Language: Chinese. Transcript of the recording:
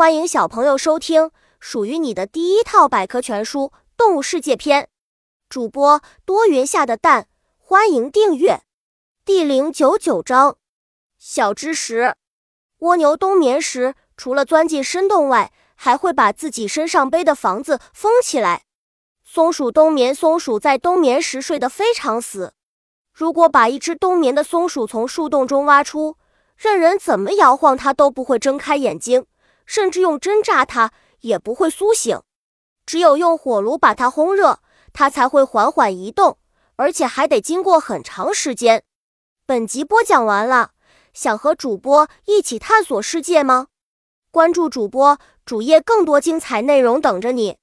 欢迎小朋友收听属于你的第一套百科全书《动物世界》篇。主播多云下的蛋，欢迎订阅。第零九九章：小知识。蜗牛冬眠时，除了钻进深洞外，还会把自己身上背的房子封起来。松鼠冬眠，松鼠在冬眠时睡得非常死。如果把一只冬眠的松鼠从树洞中挖出，任人怎么摇晃它都不会睁开眼睛。甚至用针扎它也不会苏醒，只有用火炉把它烘热，它才会缓缓移动，而且还得经过很长时间。本集播讲完了，想和主播一起探索世界吗？关注主播主页，更多精彩内容等着你。